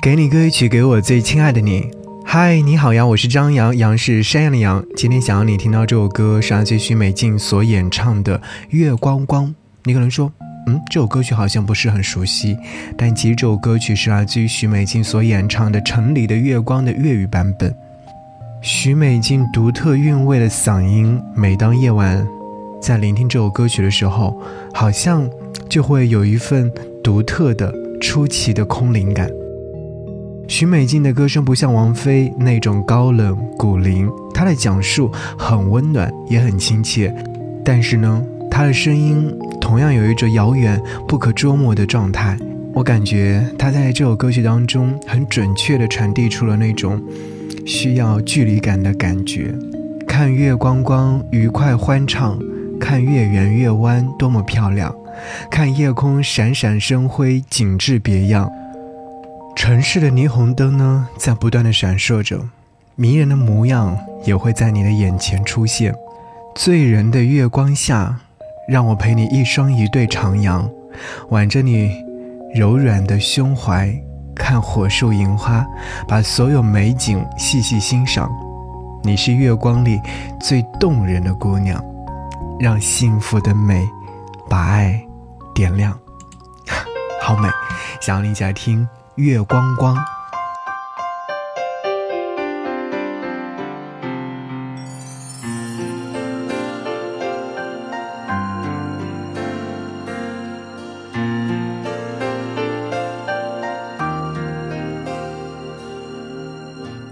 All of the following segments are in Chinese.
给你歌曲，给我最亲爱的你。嗨，你好呀，我是张扬，杨是山羊的羊。今天想要你听到这首歌是来自于徐美静所演唱的《月光光》。你可能说，嗯，这首歌曲好像不是很熟悉，但其实这首歌曲是来自于徐美静所演唱的《城里的月光》的粤语版本。徐美静独特韵味的嗓音，每当夜晚在聆听这首歌曲的时候，好像就会有一份独特的、出奇的空灵感。许美静的歌声不像王菲那种高冷古灵，她的讲述很温暖，也很亲切。但是呢，她的声音同样有一种遥远、不可捉摸的状态。我感觉她在这首歌曲当中，很准确地传递出了那种需要距离感的感觉。看月光光，愉快欢唱；看月圆月弯，多么漂亮；看夜空闪闪生辉，景致别样。城市的霓虹灯呢，在不断的闪烁着，迷人的模样也会在你的眼前出现。醉人的月光下，让我陪你一双一对徜徉，挽着你柔软的胸怀，看火树银花，把所有美景细细欣赏。你是月光里最动人的姑娘，让幸福的美把爱点亮。好美，想要你再听。月光光，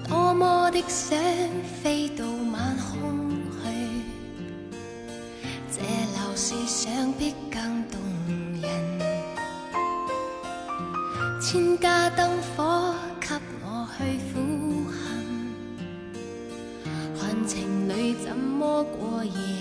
多么的想飞到晚空去，这楼是想必更冻。千家灯火，给我去苦恨，看情侣怎么过夜。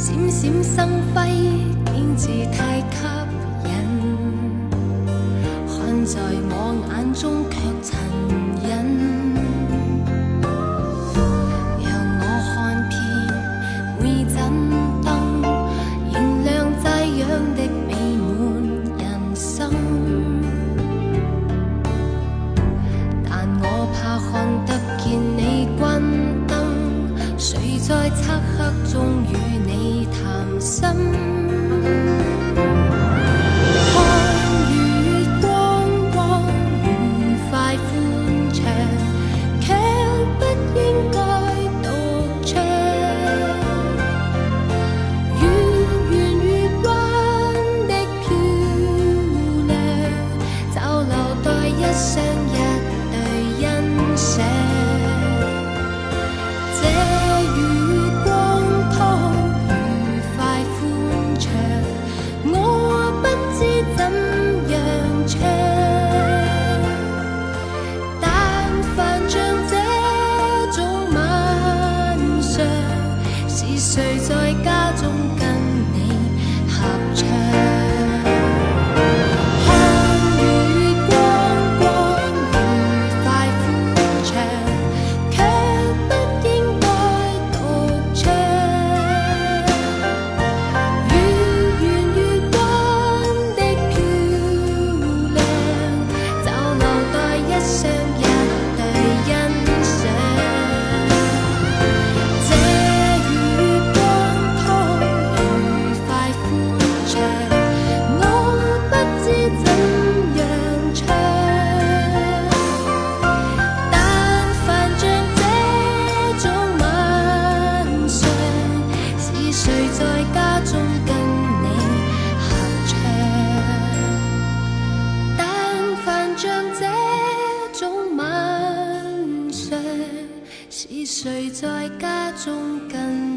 闪闪生辉，简直太吸引。看在我眼中却残忍。让我看遍每盏灯，燃亮这样的美满人生。但我怕看得见你关灯，谁在漆黑中与？心。谁在家中跟？